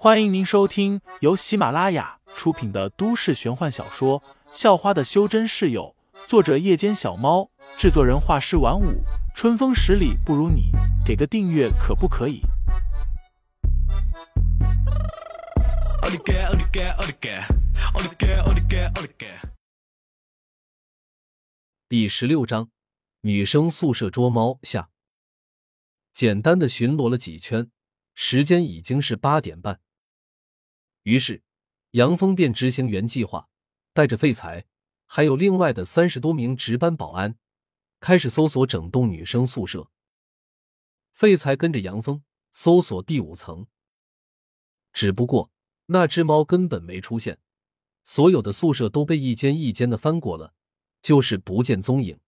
欢迎您收听由喜马拉雅出品的都市玄幻小说《校花的修真室友》，作者：夜间小猫，制作人：画师晚舞，春风十里不如你，给个订阅可不可以？第十六章，女生宿舍捉猫下。简单的巡逻了几圈，时间已经是八点半。于是，杨峰便执行原计划，带着废材，还有另外的三十多名值班保安，开始搜索整栋女生宿舍。废材跟着杨峰搜索第五层，只不过那只猫根本没出现，所有的宿舍都被一间一间的翻过了，就是不见踪影。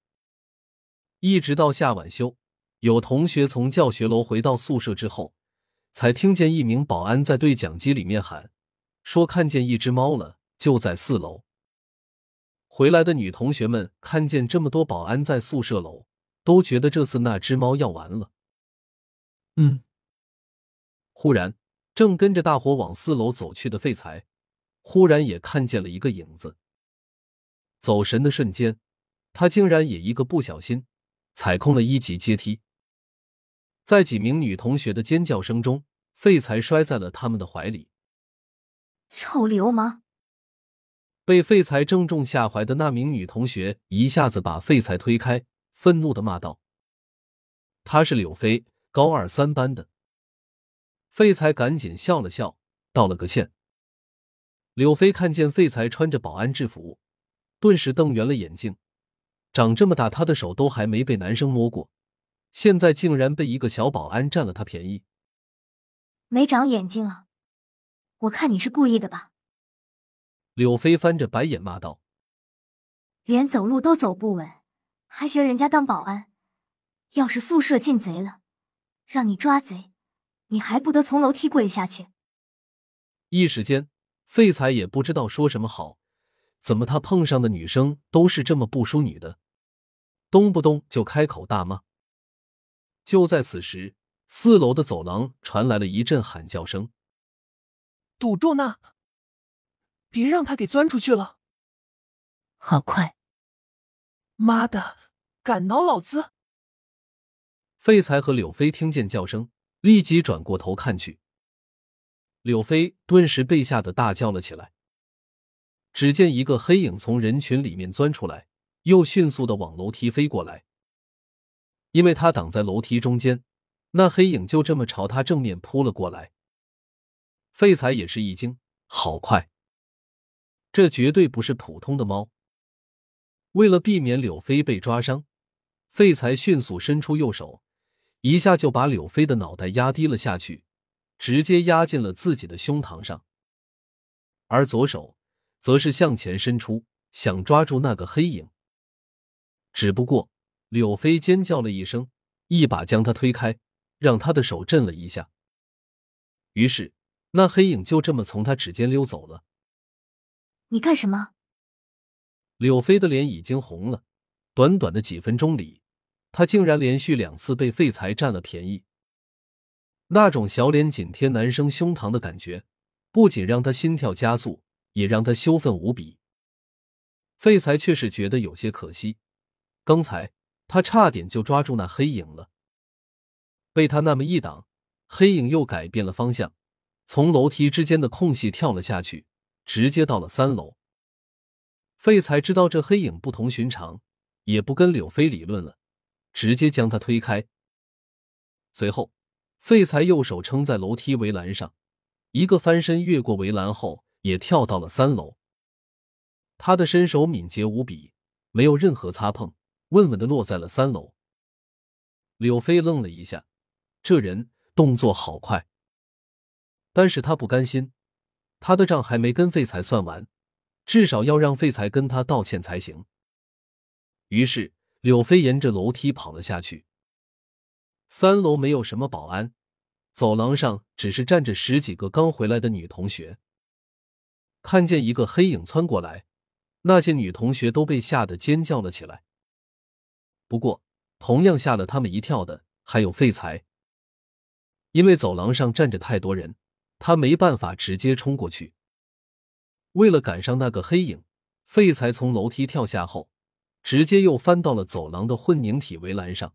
一直到下晚修，有同学从教学楼回到宿舍之后，才听见一名保安在对讲机里面喊。说看见一只猫了，就在四楼。回来的女同学们看见这么多保安在宿舍楼，都觉得这次那只猫要完了。嗯。忽然，正跟着大伙往四楼走去的废材，忽然也看见了一个影子。走神的瞬间，他竟然也一个不小心踩空了一级阶梯。在几名女同学的尖叫声中，废材摔在了他们的怀里。臭流氓！被废材正中下怀的那名女同学一下子把废材推开，愤怒的骂道：“她是柳飞，高二三班的。”废材赶紧笑了笑，道了个歉。柳飞看见废材穿着保安制服，顿时瞪圆了眼睛。长这么大，他的手都还没被男生摸过，现在竟然被一个小保安占了他便宜，没长眼睛啊！我看你是故意的吧？柳飞翻着白眼骂道：“连走路都走不稳，还学人家当保安。要是宿舍进贼了，让你抓贼，你还不得从楼梯滚下去？”一时间，废材也不知道说什么好。怎么他碰上的女生都是这么不淑女的？动不动就开口大骂。就在此时，四楼的走廊传来了一阵喊叫声。堵住那！别让他给钻出去了！好快！妈的，敢挠老子！废材和柳飞听见叫声，立即转过头看去。柳飞顿时被吓得大叫了起来。只见一个黑影从人群里面钻出来，又迅速的往楼梯飞过来。因为他挡在楼梯中间，那黑影就这么朝他正面扑了过来。废材也是一惊，好快！这绝对不是普通的猫。为了避免柳飞被抓伤，废材迅速伸出右手，一下就把柳飞的脑袋压低了下去，直接压进了自己的胸膛上。而左手则是向前伸出，想抓住那个黑影。只不过柳飞尖叫了一声，一把将他推开，让他的手震了一下。于是。那黑影就这么从他指尖溜走了。你干什么？柳飞的脸已经红了。短短的几分钟里，他竟然连续两次被废材占了便宜。那种小脸紧贴男生胸膛的感觉，不仅让他心跳加速，也让他羞愤无比。废材却是觉得有些可惜，刚才他差点就抓住那黑影了，被他那么一挡，黑影又改变了方向。从楼梯之间的空隙跳了下去，直接到了三楼。废材知道这黑影不同寻常，也不跟柳飞理论了，直接将他推开。随后，废材右手撑在楼梯围栏上，一个翻身越过围栏后，也跳到了三楼。他的身手敏捷无比，没有任何擦碰，稳稳的落在了三楼。柳飞愣了一下，这人动作好快。但是他不甘心，他的账还没跟废材算完，至少要让废材跟他道歉才行。于是柳飞沿着楼梯跑了下去。三楼没有什么保安，走廊上只是站着十几个刚回来的女同学。看见一个黑影窜过来，那些女同学都被吓得尖叫了起来。不过，同样吓了他们一跳的还有废材，因为走廊上站着太多人。他没办法直接冲过去。为了赶上那个黑影，废材从楼梯跳下后，直接又翻到了走廊的混凝体围栏上。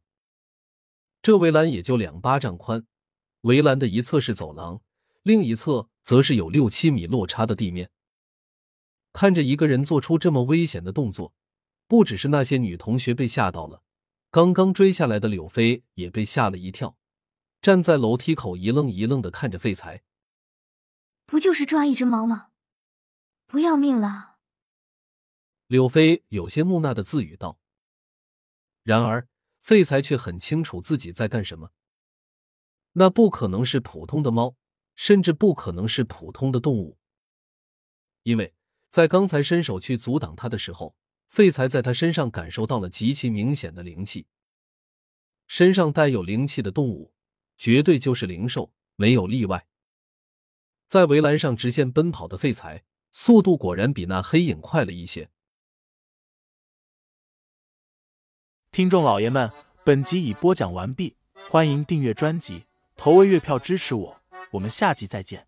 这围栏也就两巴掌宽，围栏的一侧是走廊，另一侧则是有六七米落差的地面。看着一个人做出这么危险的动作，不只是那些女同学被吓到了，刚刚追下来的柳飞也被吓了一跳，站在楼梯口一愣一愣的看着废材。不就是抓一只猫吗？不要命了！柳飞有些木讷的自语道。然而，废材却很清楚自己在干什么。那不可能是普通的猫，甚至不可能是普通的动物，因为在刚才伸手去阻挡他的时候，废材在他身上感受到了极其明显的灵气。身上带有灵气的动物，绝对就是灵兽，没有例外。在围栏上直线奔跑的废材，速度果然比那黑影快了一些。听众老爷们，本集已播讲完毕，欢迎订阅专辑，投喂月票支持我，我们下集再见。